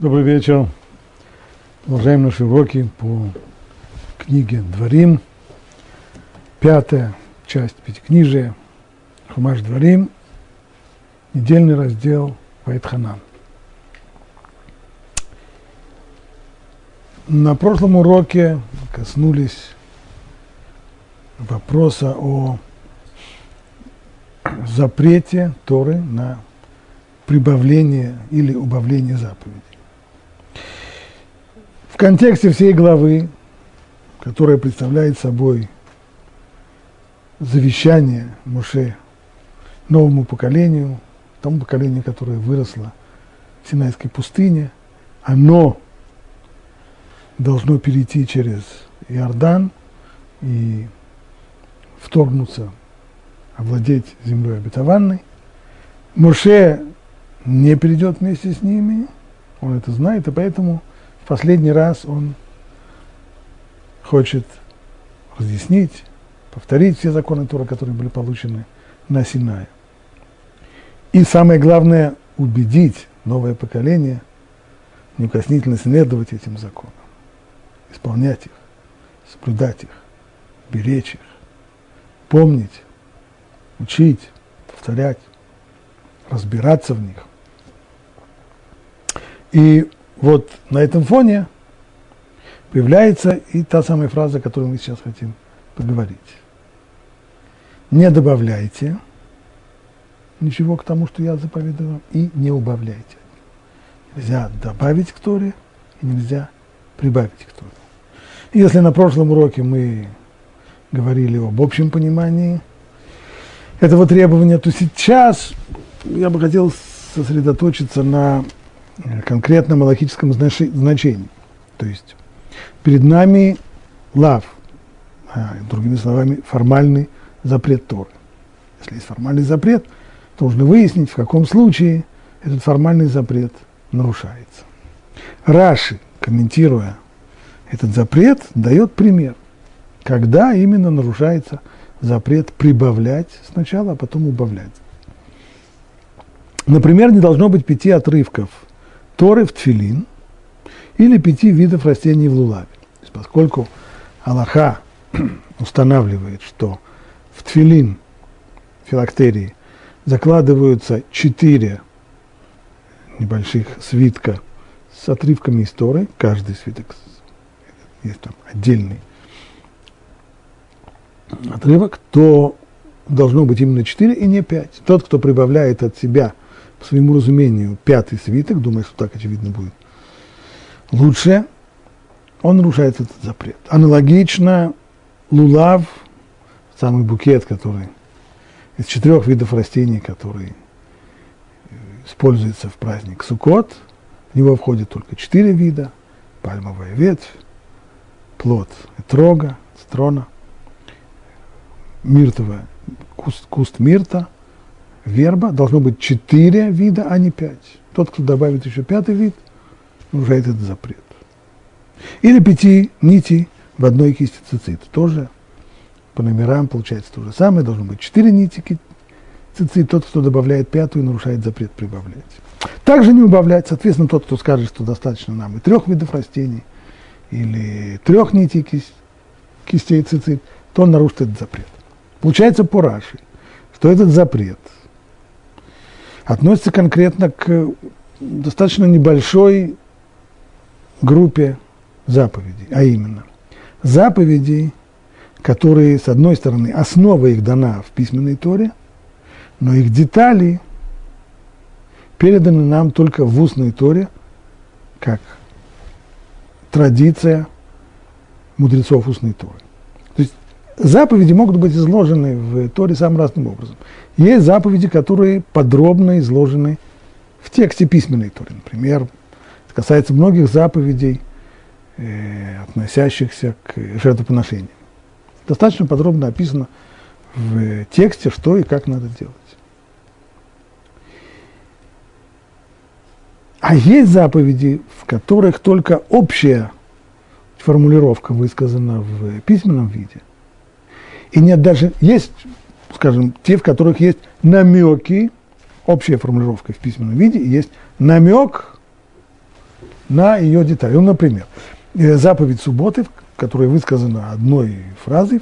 Добрый вечер. Продолжаем наши уроки по книге Дворим. Пятая часть Пятикнижия. Хумаш Дворим. Недельный раздел Вайтханан. На прошлом уроке коснулись вопроса о запрете Торы на прибавление или убавление заповедей. В контексте всей главы, которая представляет собой завещание Муше новому поколению, тому поколению, которое выросло в Синайской пустыне, оно должно перейти через Иордан и вторгнуться, овладеть землей обетованной. Моше не перейдет вместе с ними, он это знает, и поэтому в последний раз он хочет разъяснить, повторить все законы Тора, которые были получены на Синае. И самое главное, убедить новое поколение неукоснительно следовать этим законам, исполнять их, соблюдать их, беречь их, помнить, учить, повторять, разбираться в них. И вот на этом фоне появляется и та самая фраза, о которой мы сейчас хотим поговорить. Не добавляйте ничего к тому, что я заповедую, и не убавляйте. Нельзя добавить к Торе, и нельзя прибавить к Торе. Если на прошлом уроке мы говорили об общем понимании этого требования, то сейчас я бы хотел сосредоточиться на конкретном аллахическом значении. То есть перед нами лав, а, другими словами, формальный запрет Торы. Если есть формальный запрет, то нужно выяснить, в каком случае этот формальный запрет нарушается. Раши, комментируя этот запрет, дает пример, когда именно нарушается запрет прибавлять сначала, а потом убавлять. Например, не должно быть пяти отрывков Торы в тфилин или пяти видов растений в лулаве. поскольку Аллаха устанавливает, что в тфилин, филактерии, закладываются четыре небольших свитка с отрывками из Торы, каждый свиток есть там отдельный отрывок, то должно быть именно четыре и не пять. Тот, кто прибавляет от себя – по своему разумению, пятый свиток, думаю, что так очевидно будет, лучше, он нарушает этот запрет. Аналогично лулав, самый букет, который из четырех видов растений, который используется в праздник Суккот, в него входит только четыре вида, пальмовая ветвь, плод этрога, строна, миртовая, куст, куст мирта – верба должно быть четыре вида, а не пять. Тот, кто добавит еще пятый вид, нарушает этот запрет. Или пяти нитей в одной кисти цицит. Тоже по номерам получается то же самое. Должно быть четыре нити цицит. Тот, кто добавляет пятую, нарушает запрет прибавлять. Также не убавлять. Соответственно, тот, кто скажет, что достаточно нам и трех видов растений, или трех нитей кистей цицит, то он нарушит этот запрет. Получается по Раши, что этот запрет – относится конкретно к достаточно небольшой группе заповедей, а именно заповедей, которые, с одной стороны, основа их дана в письменной Торе, но их детали переданы нам только в устной Торе, как традиция мудрецов устной Торы. Заповеди могут быть изложены в Торе самым разным образом. Есть заповеди, которые подробно изложены в тексте письменной Торы. Например, это касается многих заповедей, э, относящихся к жертвоприношениям. Достаточно подробно описано в тексте, что и как надо делать. А есть заповеди, в которых только общая формулировка высказана в письменном виде. И нет даже, есть скажем, те, в которых есть намеки, общая формулировка в письменном виде, есть намек на ее детали. Ну, например, э, заповедь субботы, которая высказана одной фразой,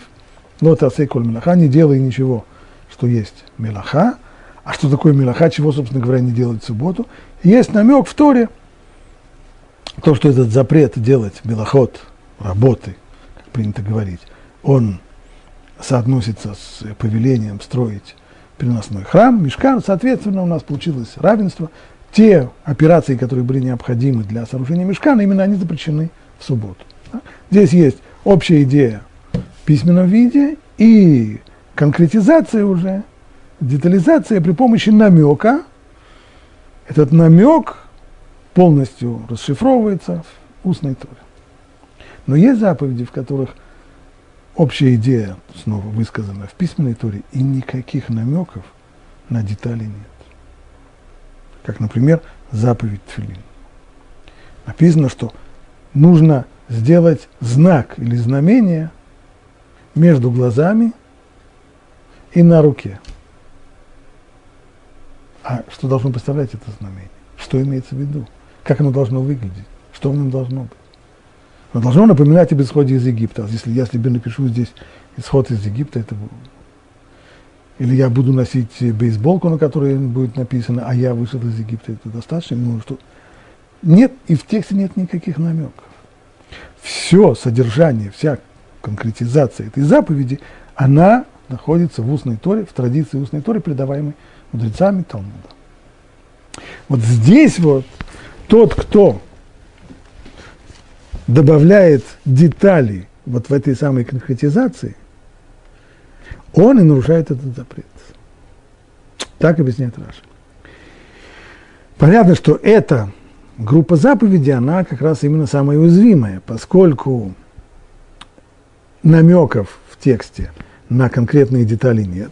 «Лота сейколь мелаха» – «Не делай ничего, что есть мелаха». А что такое мелаха, чего, собственно говоря, не делать в субботу? Есть намек в Торе, то, что этот запрет делать мелоход, работы, как принято говорить, он соотносится с повелением строить переносной храм, мешкан, соответственно, у нас получилось равенство. Те операции, которые были необходимы для сооружения мешкана, именно они запрещены в субботу. Здесь есть общая идея в письменном виде и конкретизация уже, детализация при помощи намека. Этот намек полностью расшифровывается в устной торе. Но есть заповеди, в которых общая идея снова высказана в письменной торе, и никаких намеков на детали нет. Как, например, заповедь Тфилин. Написано, что нужно сделать знак или знамение между глазами и на руке. А что должно представлять это знамение? Что имеется в виду? Как оно должно выглядеть? Что в нем должно быть? Оно должно напоминать об исходе из Египта. Если я себе напишу здесь исход из Египта, это или я буду носить бейсболку, на которой будет написано, а я вышел из Египта, это достаточно? Ну, что... Нет, и в тексте нет никаких намеков. Все содержание, вся конкретизация этой заповеди, она находится в устной торе, в традиции устной торе, предаваемой мудрецами Талмуда. Вот здесь вот тот, кто добавляет детали вот в этой самой конкретизации, он и нарушает этот запрет. Так объясняет Раша. Понятно, что эта группа заповедей, она как раз именно самая уязвимая, поскольку намеков в тексте на конкретные детали нет,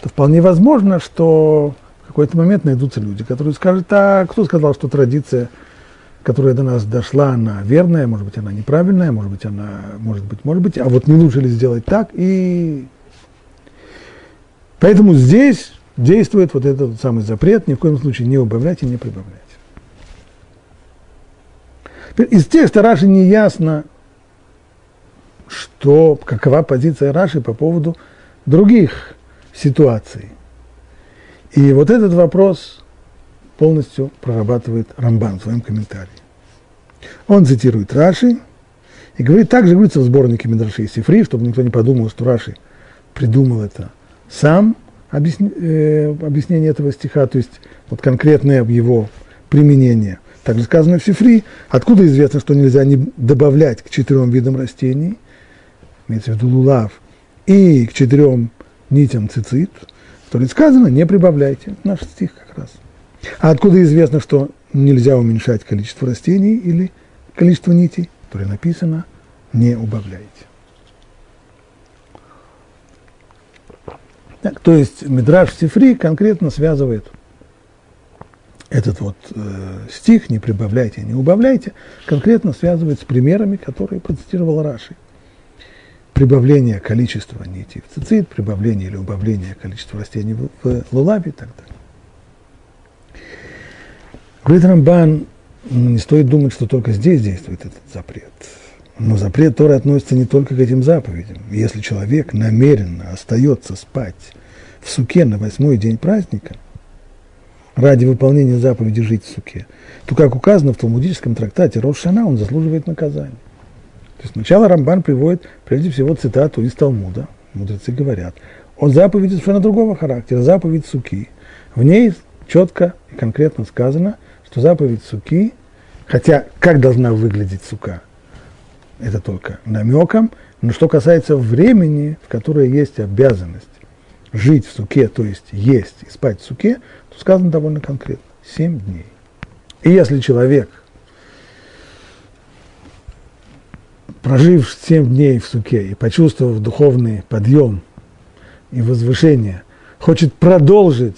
то вполне возможно, что в какой-то момент найдутся люди, которые скажут, а кто сказал, что традиция – которая до нас дошла, она верная, может быть, она неправильная, может быть, она, может быть, может быть, а вот не лучше ли сделать так, и поэтому здесь действует вот этот самый запрет, ни в коем случае не убавлять и не прибавлять. Из текста Раши не ясно, что, какова позиция Раши по поводу других ситуаций. И вот этот вопрос полностью прорабатывает Рамбан в своем комментарии. Он цитирует Раши и говорит, также говорится в сборнике Медраши и Сифри, чтобы никто не подумал, что Раши придумал это сам, э, объяснение этого стиха, то есть вот конкретное его применение. Также сказано в Сифри, откуда известно, что нельзя не добавлять к четырем видам растений, имеется в виду лулав, и к четырем нитям цицит, то ли сказано, не прибавляйте. Наш стих как раз. А откуда известно, что нельзя уменьшать количество растений или количество нитей, которое написано, не убавляйте. Так, то есть Мидраш Сифри конкретно связывает этот вот э, стих «не прибавляйте, не убавляйте», конкретно связывает с примерами, которые процитировал Раши. Прибавление количества нитей в цицит, прибавление или убавление количества растений в, в лулабе и так далее. Говорит Рамбан, ну, не стоит думать, что только здесь действует этот запрет. Но запрет Торы относится не только к этим заповедям. Если человек намеренно остается спать в суке на восьмой день праздника, ради выполнения заповеди жить в суке, то, как указано в талмудическом трактате Рошана, он заслуживает наказания. То есть сначала Рамбан приводит прежде всего цитату из Талмуда, мудрецы говорят, о заповеди совершенно другого характера, заповедь суки. В ней четко и конкретно сказано – что заповедь суки, хотя как должна выглядеть сука, это только намеком, но что касается времени, в которое есть обязанность жить в суке, то есть есть и спать в суке, то сказано довольно конкретно – семь дней. И если человек, прожив семь дней в суке и почувствовав духовный подъем и возвышение, хочет продолжить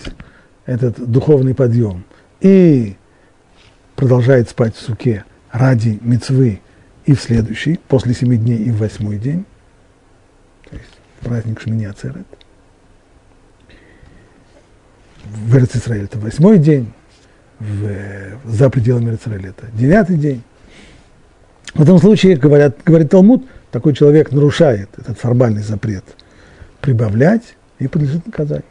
этот духовный подъем и продолжает спать в суке ради мецвы и в следующий, после семи дней и в восьмой день, то есть праздник Шмини Ацерет. В Израиль это восьмой день, в, за пределами Израиля это девятый день. В этом случае, говорят, говорит Талмуд, такой человек нарушает этот формальный запрет прибавлять и подлежит наказанию.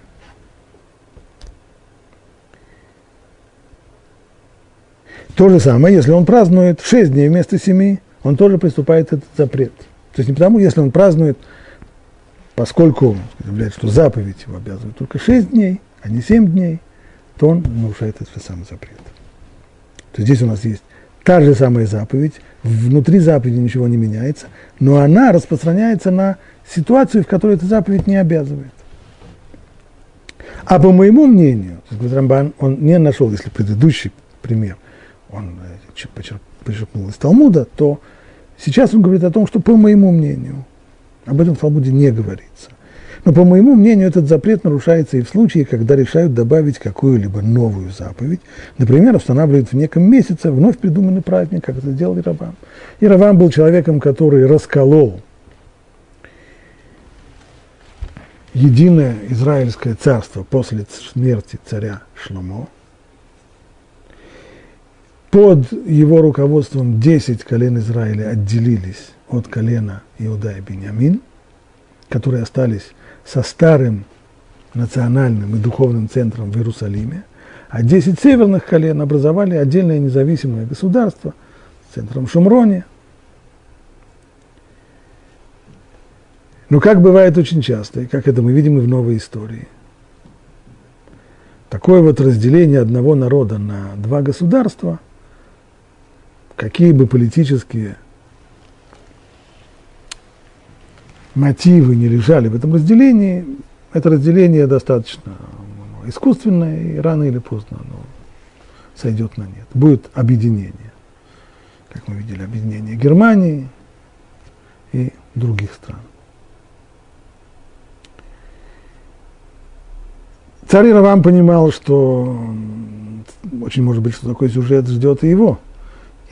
То же самое, если он празднует 6 дней вместо 7, он тоже приступает этот запрет. То есть не потому, если он празднует, поскольку заявляет, что заповедь его обязывает только 6 дней, а не 7 дней, то он нарушает этот самый запрет. То есть здесь у нас есть та же самая заповедь, внутри заповеди ничего не меняется, но она распространяется на ситуацию, в которой эта заповедь не обязывает. А по моему мнению, Рамбан, он не нашел, если предыдущий пример, он э, почерпнул из Талмуда, то сейчас он говорит о том, что по моему мнению, об этом в Талмуде не говорится. Но по моему мнению, этот запрет нарушается и в случае, когда решают добавить какую-либо новую заповедь. Например, устанавливают в неком месяце вновь придуманный праздник, как это сделал Иравам. Иравам был человеком, который расколол единое израильское царство после смерти царя Шломо. Под его руководством 10 колен Израиля отделились от колена Иуда и Бениамин, которые остались со старым национальным и духовным центром в Иерусалиме, а 10 северных колен образовали отдельное независимое государство с центром Шумроне. Но как бывает очень часто, и как это мы видим и в новой истории, такое вот разделение одного народа на два государства, какие бы политические мотивы не лежали в этом разделении, это разделение достаточно искусственное, и рано или поздно оно сойдет на нет. Будет объединение, как мы видели, объединение Германии и других стран. Царь Равам понимал, что очень может быть, что такой сюжет ждет и его.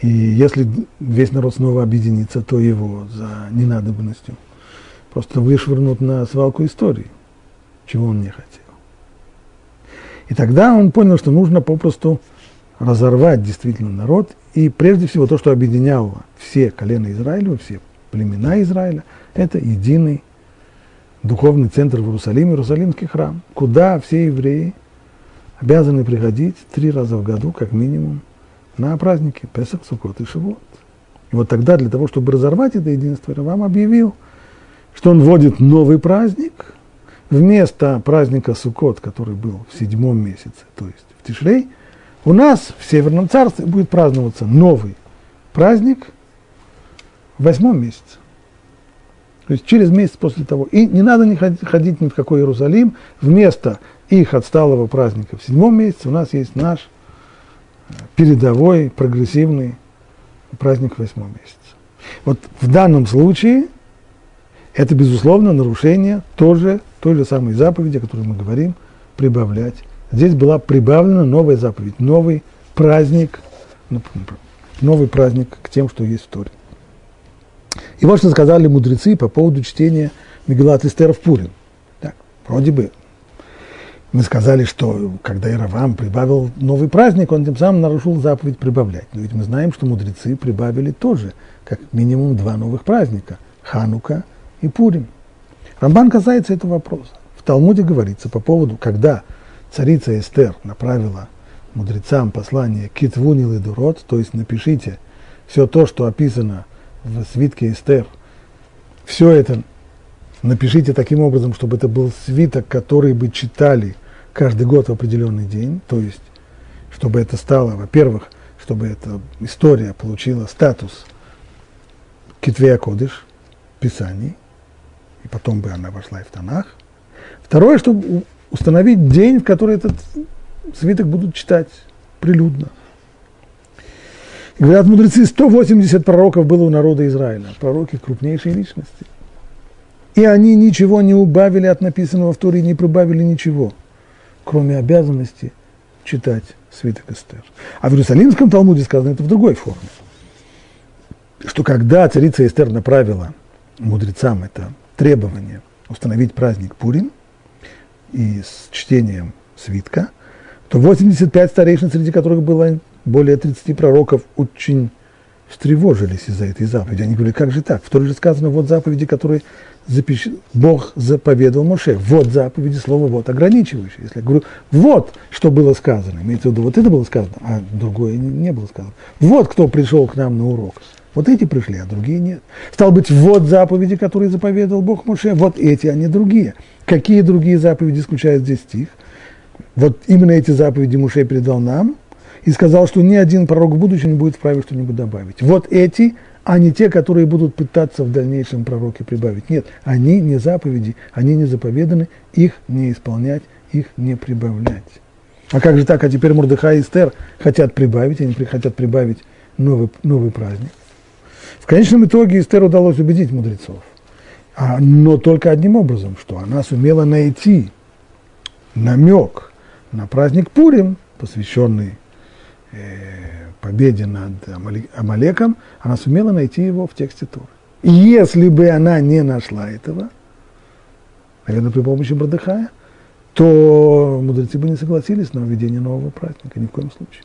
И если весь народ снова объединится, то его за ненадобностью – просто вышвырнут на свалку истории, чего он не хотел. И тогда он понял, что нужно попросту разорвать действительно народ, и прежде всего то, что объединяло все колена Израиля, все племена Израиля, это единый духовный центр в Иерусалиме, Иерусалимский храм, куда все евреи обязаны приходить три раза в году, как минимум, на праздники Песах, Суккот и Шивот. И вот тогда для того, чтобы разорвать это единство, Равам объявил – что он вводит новый праздник, вместо праздника Суккот, который был в седьмом месяце, то есть в Тишрей, у нас в Северном Царстве будет праздноваться новый праздник в восьмом месяце. То есть через месяц после того. И не надо не ходить, ни в какой Иерусалим. Вместо их отсталого праздника в седьмом месяце у нас есть наш передовой, прогрессивный праздник в восьмом месяце. Вот в данном случае – это, безусловно, нарушение тоже той же самой заповеди, о которой мы говорим, прибавлять. Здесь была прибавлена новая заповедь, новый праздник, ну, новый праздник к тем, что есть в Торе. И вот что сказали мудрецы по поводу чтения Мегелат Эстера в Пурин. Так, вроде бы мы сказали, что когда Иравам прибавил новый праздник, он тем самым нарушил заповедь прибавлять. Но ведь мы знаем, что мудрецы прибавили тоже, как минимум два новых праздника – Ханука и Пурим. Рамбан касается этого вопроса. В Талмуде говорится по поводу, когда царица Эстер направила мудрецам послание «Китвунил и дурот», то есть напишите все то, что описано в свитке Эстер, все это напишите таким образом, чтобы это был свиток, который бы читали каждый год в определенный день, то есть чтобы это стало, во-первых, чтобы эта история получила статус Китвея Кодыш, Писаний, и потом бы она вошла и в Танах. Второе, чтобы установить день, в который этот свиток будут читать прилюдно. Говорят мудрецы, 180 пророков было у народа Израиля, пророки крупнейшие личности. И они ничего не убавили от написанного в Торе, не прибавили ничего, кроме обязанности читать свиток Эстер. А в Иерусалимском Талмуде сказано это в другой форме. Что когда царица Эстер направила мудрецам это требование установить праздник Пурим и с чтением свитка, то 85 старейшин, среди которых было более 30 пророков, очень встревожились из-за этой заповеди. Они говорили, как же так? В Торе же сказано, вот заповеди, которые запиш... Бог заповедовал Моше. Вот заповеди, слово вот ограничивающее. Если я говорю, вот что было сказано, имеется в виду, вот это было сказано, а другое не, было сказано. Вот кто пришел к нам на урок. Вот эти пришли, а другие нет. Стал быть, вот заповеди, которые заповедовал Бог Моше, вот эти, а не другие. Какие другие заповеди исключает здесь стих? Вот именно эти заповеди Муше передал нам и сказал, что ни один пророк в будущем не будет вправе что-нибудь добавить. Вот эти, а не те, которые будут пытаться в дальнейшем пророке прибавить. Нет, они не заповеди, они не заповеданы, их не исполнять, их не прибавлять. А как же так? А теперь Мурдыха и Эстер хотят прибавить, они хотят прибавить новый, новый праздник. В конечном итоге Эстер удалось убедить мудрецов. А, но только одним образом, что она сумела найти намек на праздник Пурим, посвященный победе над Амалеком, она сумела найти его в тексте Торы. И если бы она не нашла этого, наверное, при помощи Бардыхая, то мудрецы бы не согласились на введение нового праздника, ни в коем случае.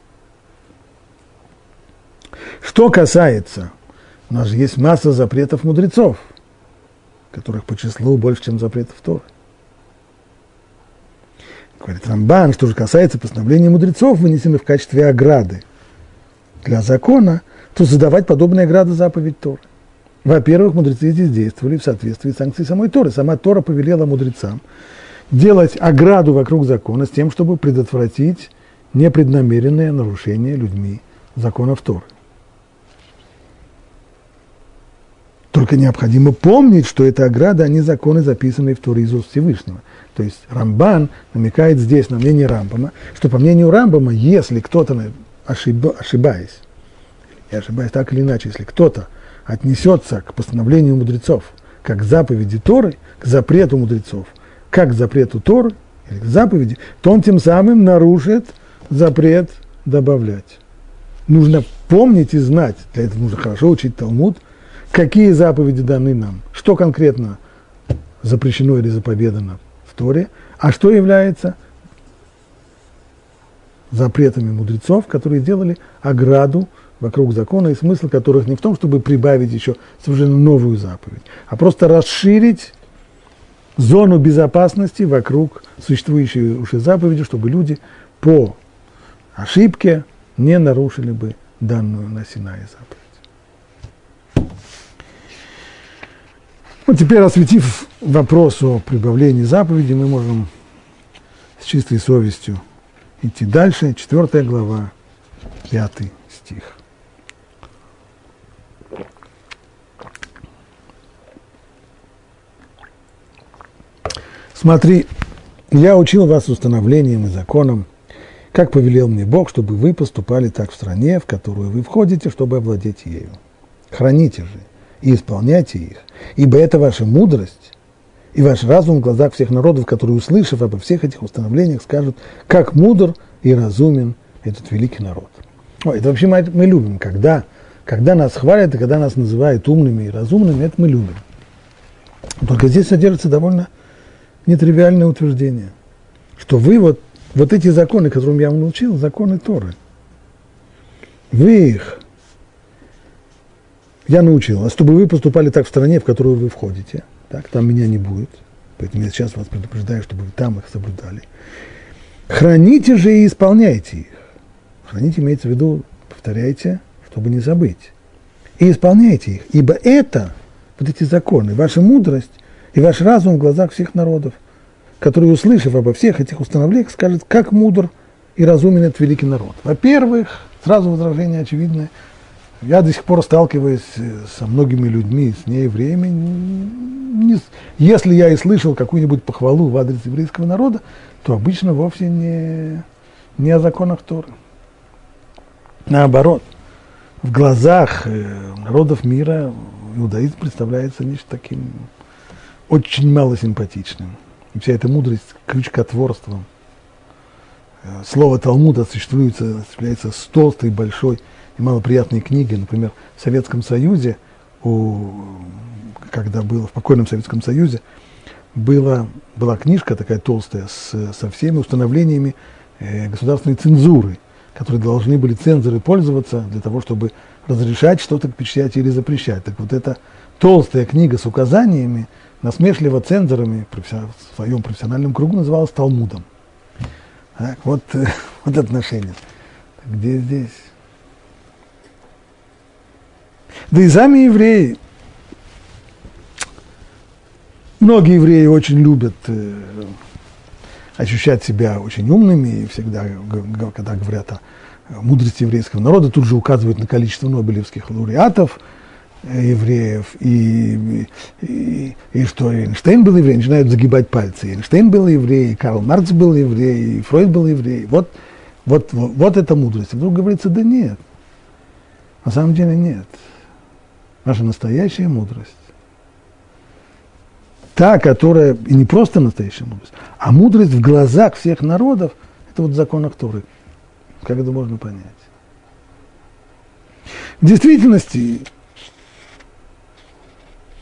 Что касается у нас же есть масса запретов мудрецов, которых по числу больше, чем запретов Торы. Говорит Рамбан, что же касается постановления мудрецов, вынесенных в качестве ограды для закона, то задавать подобные ограды заповедь Торы. Во-первых, мудрецы здесь действовали в соответствии с санкцией самой Торы. Сама Тора повелела мудрецам делать ограду вокруг закона с тем, чтобы предотвратить непреднамеренное нарушение людьми законов Торы. Только необходимо помнить, что это ограда, а не законы, записанные в Торе из уст Всевышнего. То есть Рамбан намекает здесь на мнение Рамбама, что по мнению Рамбама, если кто-то, ошиб, ошибаясь, я ошибаюсь так или иначе, если кто-то отнесется к постановлению мудрецов, как к заповеди Торы, к запрету мудрецов, как к запрету Торы, или к заповеди, то он тем самым нарушит запрет добавлять. Нужно помнить и знать, для этого нужно хорошо учить Талмуд, какие заповеди даны нам, что конкретно запрещено или заповедано в Торе, а что является запретами мудрецов, которые делали ограду вокруг закона, и смысл которых не в том, чтобы прибавить еще совершенно новую заповедь, а просто расширить зону безопасности вокруг существующей уже заповеди, чтобы люди по ошибке не нарушили бы данную на Синае заповедь. Ну, теперь, осветив вопрос о прибавлении заповеди, мы можем с чистой совестью идти дальше. Четвертая глава, пятый стих. Смотри, я учил вас установлением и законом, как повелел мне Бог, чтобы вы поступали так в стране, в которую вы входите, чтобы овладеть ею. Храните же и исполняйте их, ибо это ваша мудрость и ваш разум в глазах всех народов, которые, услышав обо всех этих установлениях, скажут, как мудр и разумен этот великий народ. Ой, это вообще мы, мы любим, когда, когда нас хвалят и когда нас называют умными и разумными, это мы любим. Только здесь содержится довольно нетривиальное утверждение, что вы вот, вот эти законы, которым я вам научил, законы Торы, вы их я научил вас, чтобы вы поступали так в стране, в которую вы входите. Так, там меня не будет. Поэтому я сейчас вас предупреждаю, чтобы вы там их соблюдали. Храните же и исполняйте их. Храните имеется в виду, повторяйте, чтобы не забыть. И исполняйте их, ибо это, вот эти законы, ваша мудрость и ваш разум в глазах всех народов, которые, услышав обо всех этих установлениях, скажут, как мудр и разумен этот великий народ. Во-первых, сразу возражение очевидное – я до сих пор сталкиваюсь э, со многими людьми с неевреями. Не, если я и слышал какую-нибудь похвалу в адрес еврейского народа, то обычно вовсе не, не о законах Торы. Наоборот, в глазах э, народов мира иудаизм представляется нечто таким очень малосимпатичным. И вся эта мудрость крючкотворством. Э, слово Талмуда осуществляется, осуществляется с толстой, большой и малоприятные книги. Например, в Советском Союзе, у, когда было в покойном Советском Союзе, была, была книжка такая толстая с, со всеми установлениями э, государственной цензуры. которые должны были цензоры пользоваться для того, чтобы разрешать что-то печатать или запрещать. Так вот эта толстая книга с указаниями, насмешливо цензорами в своем профессиональном кругу называлась Талмудом. Так, вот, вот отношение. Где здесь? Да и сами евреи, многие евреи очень любят э, ощущать себя очень умными, и всегда, когда говорят о мудрости еврейского народа, тут же указывают на количество нобелевских лауреатов э, евреев, и, и, и что Эйнштейн был еврей, начинают загибать пальцы. Эйнштейн был еврей, Карл Маркс был еврей, и Фройд был еврей. Вот, вот, вот, вот эта мудрость. И вдруг говорится, да нет. На самом деле нет. Наша настоящая мудрость та, которая, и не просто настоящая мудрость, а мудрость в глазах всех народов, это вот закон Акторы. Как это можно понять? В действительности,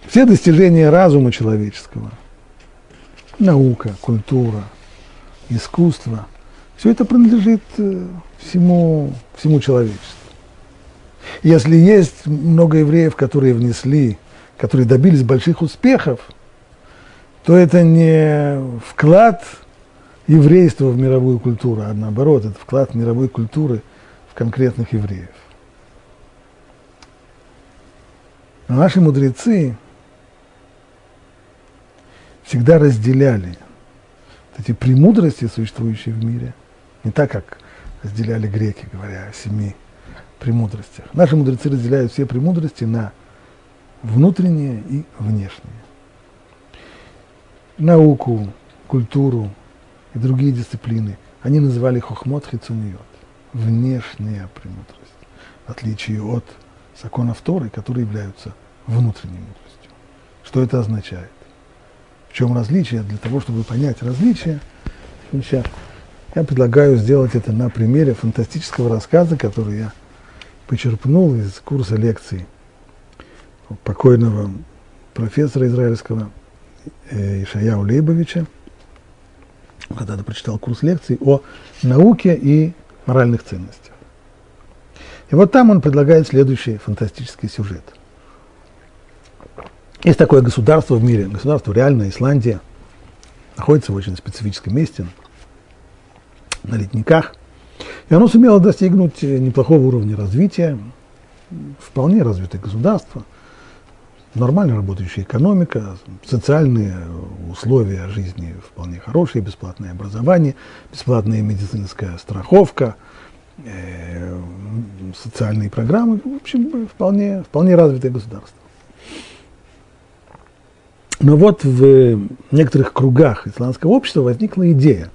все достижения разума человеческого, наука, культура, искусство, все это принадлежит э, всему, всему человечеству. Если есть много евреев, которые внесли, которые добились больших успехов – то это не вклад еврейства в мировую культуру, а наоборот, это вклад мировой культуры в конкретных евреев. Но наши мудрецы всегда разделяли эти премудрости, существующие в мире, не так, как разделяли греки, говоря о семи премудростях. Наши мудрецы разделяют все премудрости на внутренние и внешние науку, культуру и другие дисциплины, они называли хохмот хицуниот, внешняя премудрость, в отличие от законов Торы, которые являются внутренней мудростью. Что это означает? В чем различие? Для того, чтобы понять различие, я предлагаю сделать это на примере фантастического рассказа, который я почерпнул из курса лекций покойного профессора израильского Э, Ишаяу Лейбовича, когда-то прочитал курс лекций о науке и моральных ценностях. И вот там он предлагает следующий фантастический сюжет. Есть такое государство в мире, государство реальное, Исландия, находится в очень специфическом месте, на ледниках, и оно сумело достигнуть неплохого уровня развития, вполне развитое государство – нормально работающая экономика, социальные условия жизни вполне хорошие, бесплатное образование, бесплатная медицинская страховка, э, социальные программы, в общем, вполне, вполне развитое государство. Но вот в некоторых кругах исландского общества возникла идея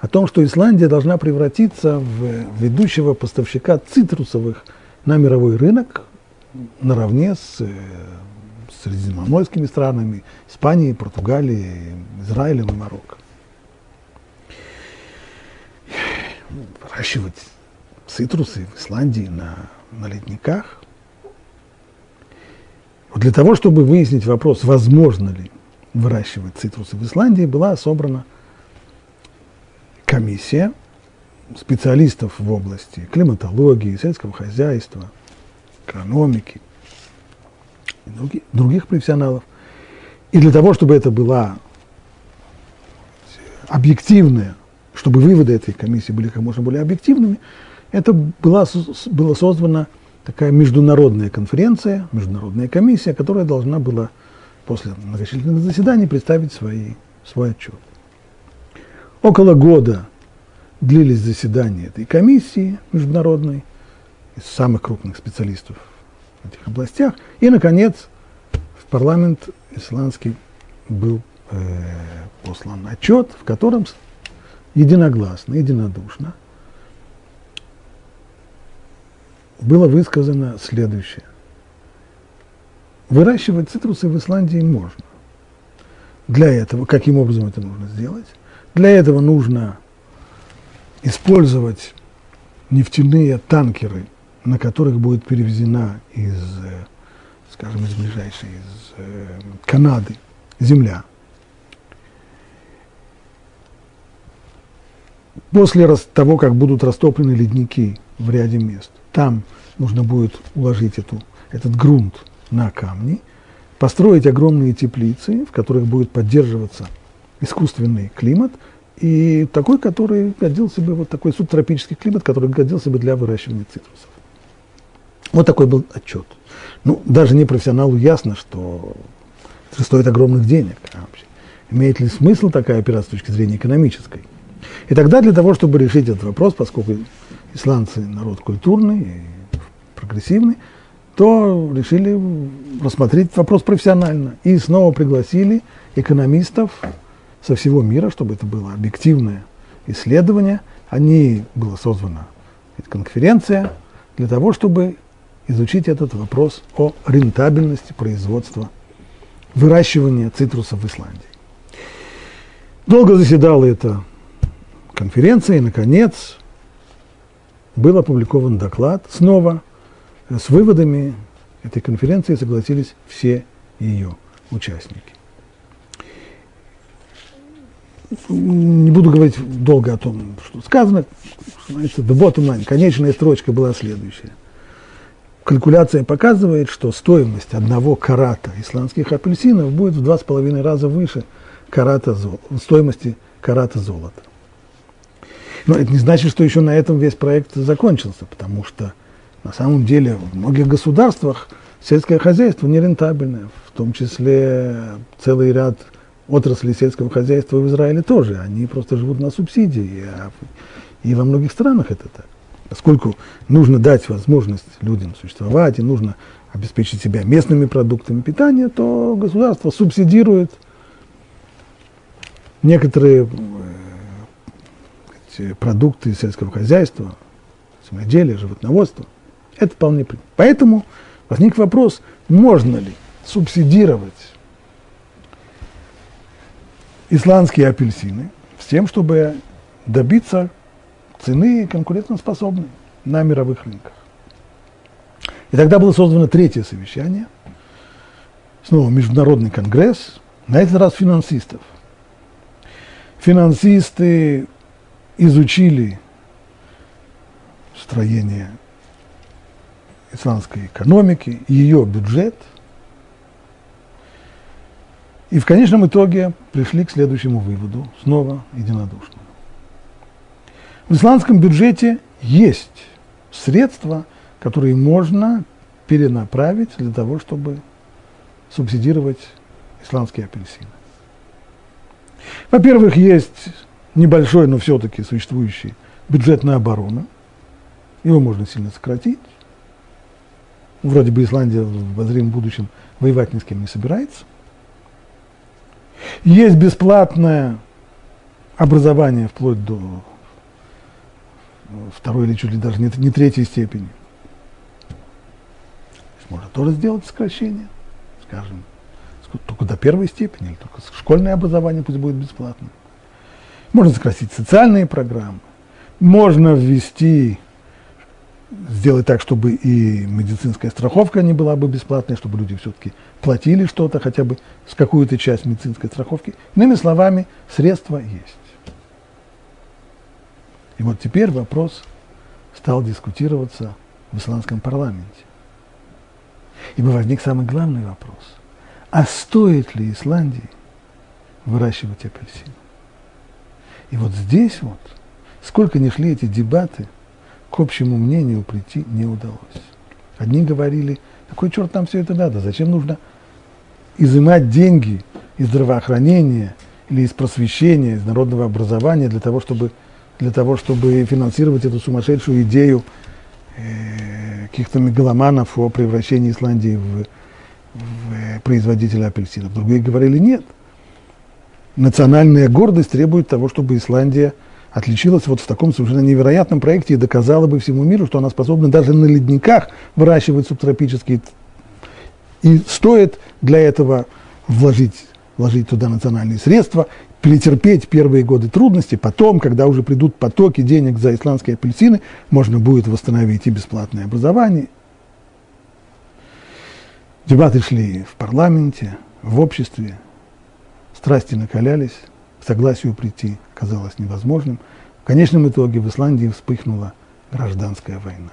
о том, что Исландия должна превратиться в ведущего поставщика цитрусовых на мировой рынок наравне с э, средиземноморскими странами, Испанией, Португалией, Израилем и Марокко. Выращивать цитрусы в Исландии на, на ледниках. Вот для того, чтобы выяснить вопрос, возможно ли выращивать цитрусы в Исландии, была собрана комиссия специалистов в области климатологии, сельского хозяйства, экономики, других, других профессионалов. И для того, чтобы это была объективная, чтобы выводы этой комиссии были как можно более объективными, это была, была создана такая международная конференция, международная комиссия, которая должна была после многочисленных заседаний представить свои, свой отчет. Около года длились заседания этой комиссии международной из самых крупных специалистов в этих областях. И, наконец, в парламент исландский был э, послан отчет, в котором единогласно, единодушно было высказано следующее. Выращивать цитрусы в Исландии можно. Для этого, каким образом это нужно сделать? Для этого нужно использовать нефтяные танкеры – на которых будет перевезена из, э, скажем, из ближайшей, из э, Канады земля. После того, как будут растоплены ледники в ряде мест, там нужно будет уложить эту, этот грунт на камни, построить огромные теплицы, в которых будет поддерживаться искусственный климат, и такой, который годился бы, вот такой субтропический климат, который годился бы для выращивания цитрусов. Вот такой был отчет. Ну, даже не профессионалу ясно, что это стоит огромных денег. А вообще, имеет ли смысл такая операция с точки зрения экономической? И тогда для того, чтобы решить этот вопрос, поскольку исландцы народ культурный и прогрессивный, то решили рассмотреть вопрос профессионально. И снова пригласили экономистов со всего мира, чтобы это было объективное исследование. Они, была созвана конференция для того, чтобы изучить этот вопрос о рентабельности производства, выращивания цитрусов в Исландии. Долго заседала эта конференция, и, наконец, был опубликован доклад снова с выводами этой конференции согласились все ее участники. Не буду говорить долго о том, что сказано. Знаете, the bottom line, конечная строчка была следующая. Калькуляция показывает, что стоимость одного карата исландских апельсинов будет в два с половиной раза выше карата зол... стоимости карата золота. Но это не значит, что еще на этом весь проект закончился, потому что на самом деле в многих государствах сельское хозяйство нерентабельное, в том числе целый ряд отраслей сельского хозяйства в Израиле тоже. Они просто живут на субсидии, и во многих странах это так. Поскольку нужно дать возможность людям существовать и нужно обеспечить себя местными продуктами питания, то государство субсидирует некоторые э, продукты сельского хозяйства, земледелия, животноводства. Это вполне принято. Поэтому возник вопрос, можно ли субсидировать исландские апельсины с тем, чтобы добиться цены конкурентоспособны на мировых рынках. И тогда было создано третье совещание, снова Международный конгресс, на этот раз финансистов. Финансисты изучили строение исламской экономики, ее бюджет, и в конечном итоге пришли к следующему выводу, снова единодушно. В исландском бюджете есть средства, которые можно перенаправить для того, чтобы субсидировать исламские апельсины. Во-первых, есть небольшой, но все-таки существующий бюджет на оборону. Его можно сильно сократить. Вроде бы Исландия в обозримом будущем воевать ни с кем не собирается. Есть бесплатное образование вплоть до второй или чуть ли даже не, не третьей степени. Можно тоже сделать сокращение, скажем, только до первой степени, или только школьное образование пусть будет бесплатным. Можно сократить социальные программы, можно ввести, сделать так, чтобы и медицинская страховка не была бы бесплатной, чтобы люди все-таки платили что-то, хотя бы с какую-то часть медицинской страховки. Иными словами, средства есть. И вот теперь вопрос стал дискутироваться в исламском парламенте. Ибо возник самый главный вопрос. А стоит ли Исландии выращивать апельсин? И вот здесь вот, сколько ни шли эти дебаты, к общему мнению прийти не удалось. Одни говорили, какой черт нам все это надо, зачем нужно изымать деньги из здравоохранения или из просвещения, из народного образования для того, чтобы для того, чтобы финансировать эту сумасшедшую идею э, каких-то мегаломанов о превращении Исландии в, в э, производителя апельсинов. Другие говорили нет. Национальная гордость требует того, чтобы Исландия отличилась вот в таком совершенно невероятном проекте и доказала бы всему миру, что она способна даже на ледниках выращивать субтропические. И стоит для этого вложить, вложить туда национальные средства перетерпеть первые годы трудностей, потом, когда уже придут потоки денег за исландские апельсины, можно будет восстановить и бесплатное образование. Дебаты шли в парламенте, в обществе, страсти накалялись, согласию прийти казалось невозможным. В конечном итоге в Исландии вспыхнула гражданская война.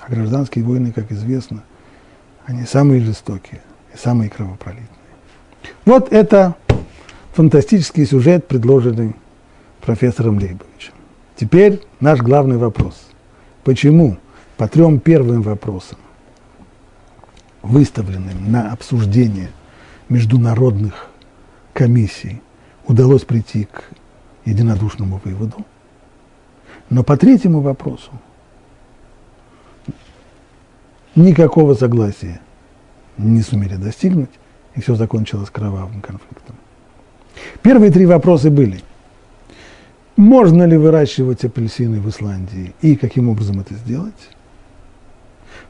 А гражданские войны, как известно, они самые жестокие и самые кровопролитные. Вот это фантастический сюжет, предложенный профессором Лейбовичем. Теперь наш главный вопрос. Почему по трем первым вопросам, выставленным на обсуждение международных комиссий, удалось прийти к единодушному выводу, но по третьему вопросу никакого согласия не сумели достигнуть, и все закончилось кровавым конфликтом. Первые три вопроса были. Можно ли выращивать апельсины в Исландии и каким образом это сделать?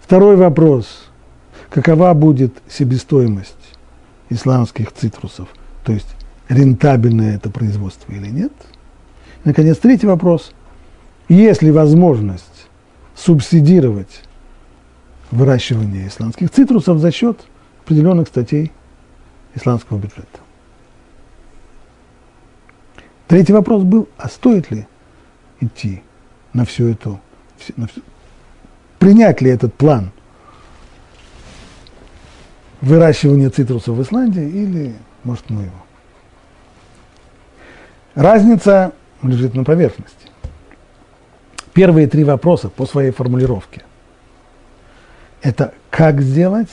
Второй вопрос. Какова будет себестоимость исландских цитрусов? То есть рентабельное это производство или нет? Наконец, третий вопрос. Есть ли возможность субсидировать выращивание исландских цитрусов за счет определенных статей исламского бюджета? Третий вопрос был, а стоит ли идти на всю эту, на всю, принять ли этот план выращивания цитрусов в Исландии или, может, ну его. Разница лежит на поверхности. Первые три вопроса по своей формулировке – это как сделать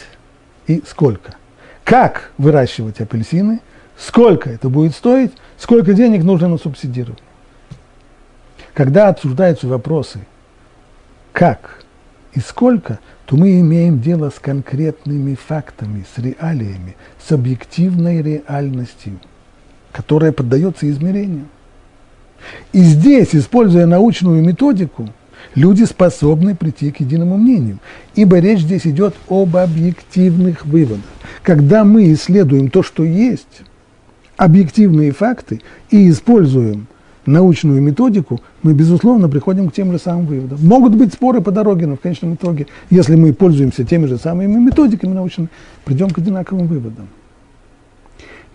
и сколько. Как выращивать апельсины, сколько это будет стоить, сколько денег нужно на субсидирование. Когда обсуждаются вопросы как и сколько, то мы имеем дело с конкретными фактами, с реалиями, с объективной реальностью, которая поддается измерению. И здесь, используя научную методику, люди способны прийти к единому мнению. Ибо речь здесь идет об объективных выводах. Когда мы исследуем то, что есть, объективные факты, и используем научную методику, мы, безусловно, приходим к тем же самым выводам. Могут быть споры по дороге, но в конечном итоге, если мы пользуемся теми же самыми методиками научными, придем к одинаковым выводам.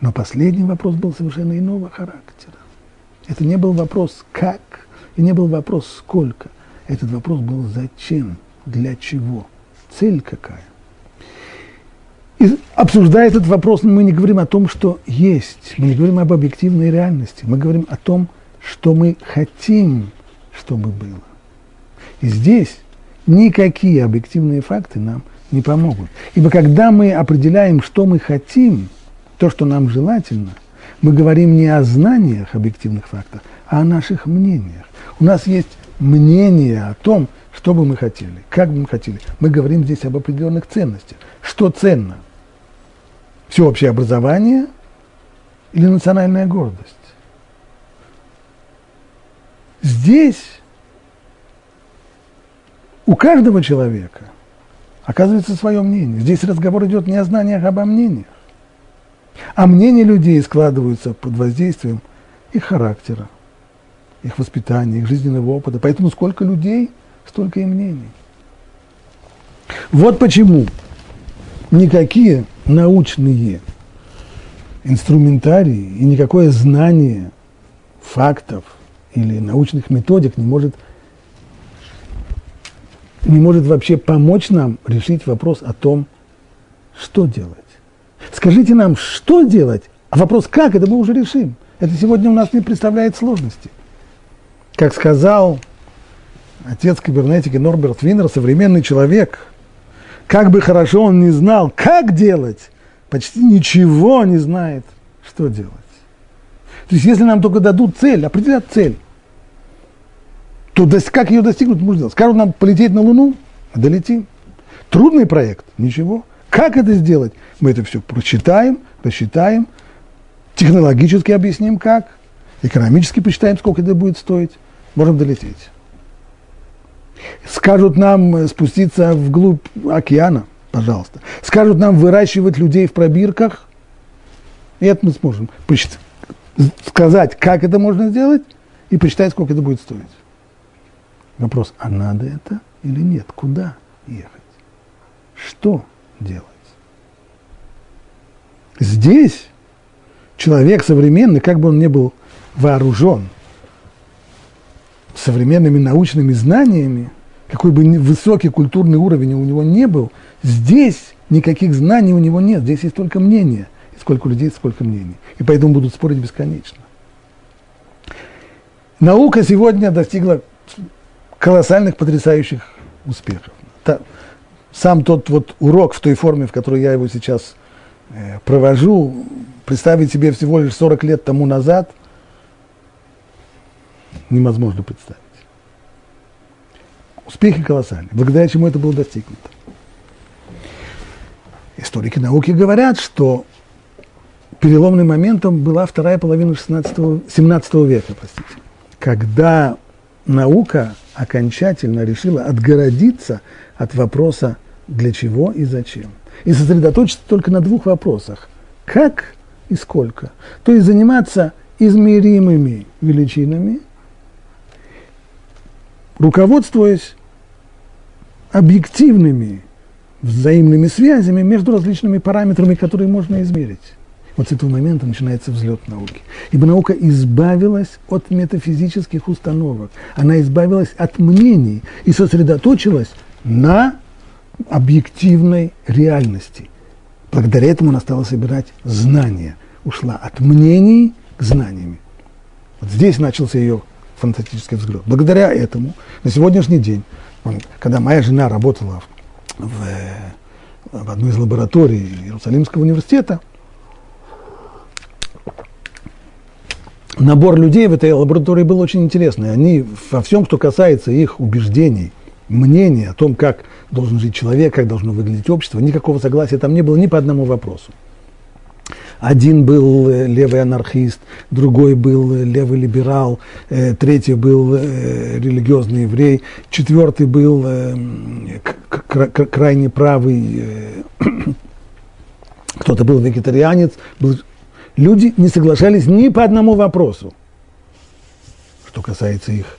Но последний вопрос был совершенно иного характера. Это не был вопрос «как» и не был вопрос «сколько». Этот вопрос был «зачем?», «для чего?», «цель какая?». И обсуждая этот вопрос, мы не говорим о том, что есть, мы не говорим об объективной реальности, мы говорим о том, что мы хотим, чтобы было. И здесь никакие объективные факты нам не помогут. Ибо когда мы определяем, что мы хотим, то, что нам желательно – мы говорим не о знаниях объективных фактов, а о наших мнениях. У нас есть мнение о том, что бы мы хотели, как бы мы хотели. Мы говорим здесь об определенных ценностях. Что ценно? Всеобщее образование или национальная гордость? Здесь у каждого человека оказывается свое мнение. Здесь разговор идет не о знаниях, а обо мнениях. А мнения людей складываются под воздействием их характера, их воспитания, их жизненного опыта. Поэтому сколько людей, столько и мнений. Вот почему никакие научные инструментарии и никакое знание фактов или научных методик не может, не может вообще помочь нам решить вопрос о том, что делать. Скажите нам, что делать? А вопрос, как, это мы уже решим. Это сегодня у нас не представляет сложности. Как сказал отец кибернетики Норберт Виннер, современный человек, как бы хорошо он не знал, как делать, почти ничего не знает, что делать. То есть, если нам только дадут цель, определят цель, то как ее достигнуть можно? Скажут нам полететь на Луну, долетим. Трудный проект, ничего. Как это сделать? Мы это все прочитаем, рассчитаем, технологически объясним как, экономически посчитаем, сколько это будет стоить, можем долететь. Скажут нам э, спуститься вглубь океана, пожалуйста. Скажут нам выращивать людей в пробирках, и это мы сможем посчитать, сказать, как это можно сделать, и посчитать, сколько это будет стоить. Вопрос, а надо это или нет? Куда ехать? Что делать. Здесь человек современный, как бы он ни был вооружен современными научными знаниями, какой бы высокий культурный уровень у него не был, здесь никаких знаний у него нет, здесь есть только мнение. И сколько людей, сколько мнений. И поэтому будут спорить бесконечно. Наука сегодня достигла колоссальных, потрясающих успехов. Сам тот вот урок в той форме, в которой я его сейчас э, провожу, представить себе всего лишь 40 лет тому назад, невозможно представить. Успехи колоссальные, благодаря чему это было достигнуто. Историки науки говорят, что переломным моментом была вторая половина 16, 17 века, простите, когда наука окончательно решила отгородиться от вопроса для чего и зачем. И сосредоточиться только на двух вопросах. Как и сколько. То есть заниматься измеримыми величинами, руководствуясь объективными взаимными связями между различными параметрами, которые можно измерить. Вот с этого момента начинается взлет науки. Ибо наука избавилась от метафизических установок, она избавилась от мнений и сосредоточилась на объективной реальности. Благодаря этому она стала собирать знания, ушла от мнений к знаниям. Вот здесь начался ее фантастический взгляд. Благодаря этому на сегодняшний день, когда моя жена работала в, в одной из лабораторий Иерусалимского университета, набор людей в этой лаборатории был очень интересный. Они во всем, что касается их убеждений, мнений о том, как должен жить человек, как должно выглядеть общество, никакого согласия там не было ни по одному вопросу. Один был э, левый анархист, другой был э, левый либерал, э, третий был религиозный еврей, четвертый был крайне правый, кто-то был вегетарианец, был люди не соглашались ни по одному вопросу. Что касается их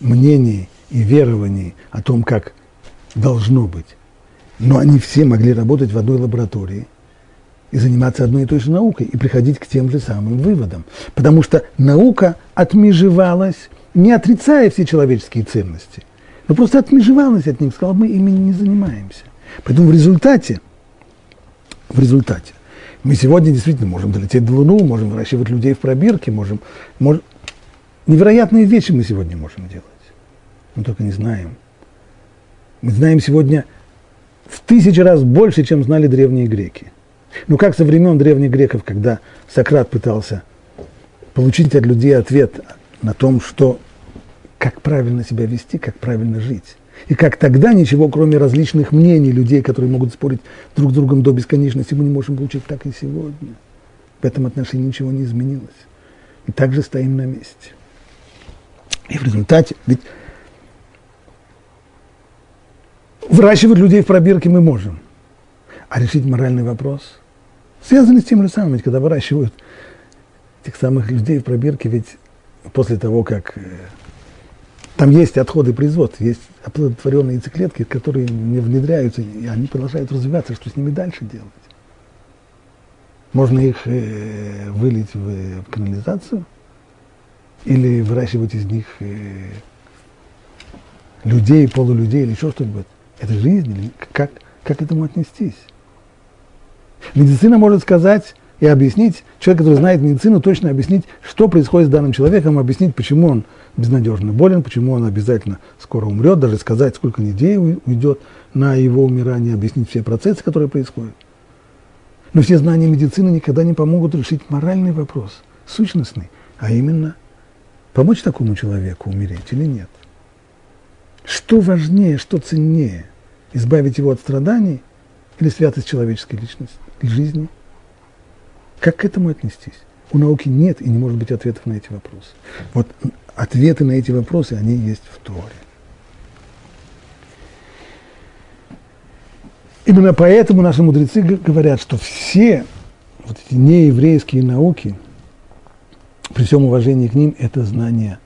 мнений и верований о том, как должно быть. Но они все могли работать в одной лаборатории и заниматься одной и той же наукой, и приходить к тем же самым выводам. Потому что наука отмежевалась, не отрицая все человеческие ценности, но просто отмежевалась от них, сказала, мы ими не занимаемся. Поэтому в результате, в результате мы сегодня действительно можем долететь до Луну, можем выращивать людей в пробирке, можем, можем... Невероятные вещи мы сегодня можем делать. Мы только не знаем. Мы знаем сегодня в тысячи раз больше, чем знали древние греки. Но как со времен древних греков, когда Сократ пытался получить от людей ответ на том, что как правильно себя вести, как правильно жить. И как тогда ничего, кроме различных мнений людей, которые могут спорить друг с другом до бесконечности, мы не можем получить так и сегодня. В этом отношении ничего не изменилось. И также стоим на месте. И в результате, ведь выращивать людей в пробирке мы можем, а решить моральный вопрос связанный с тем же самым, ведь когда выращивают тех самых людей в пробирке, ведь после того, как э, там есть отходы производства, есть оплодотворенные яйцеклетки, которые не внедряются, и они продолжают развиваться. Что с ними дальше делать? Можно их э, вылить в, канализацию или выращивать из них э, людей, полулюдей или еще что-нибудь. Это жизнь или как, как к этому отнестись? Медицина может сказать, и объяснить, человек, который знает медицину, точно объяснить, что происходит с данным человеком, объяснить, почему он безнадежно болен, почему он обязательно скоро умрет, даже сказать, сколько недель уйдет на его умирание, объяснить все процессы, которые происходят. Но все знания медицины никогда не помогут решить моральный вопрос, сущностный, а именно помочь такому человеку умереть или нет. Что важнее, что ценнее, избавить его от страданий или святость человеческой личности, жизни – как к этому отнестись? У науки нет и не может быть ответов на эти вопросы. Вот ответы на эти вопросы, они есть в Торе. Именно поэтому наши мудрецы говорят, что все вот эти нееврейские науки, при всем уважении к ним, это знания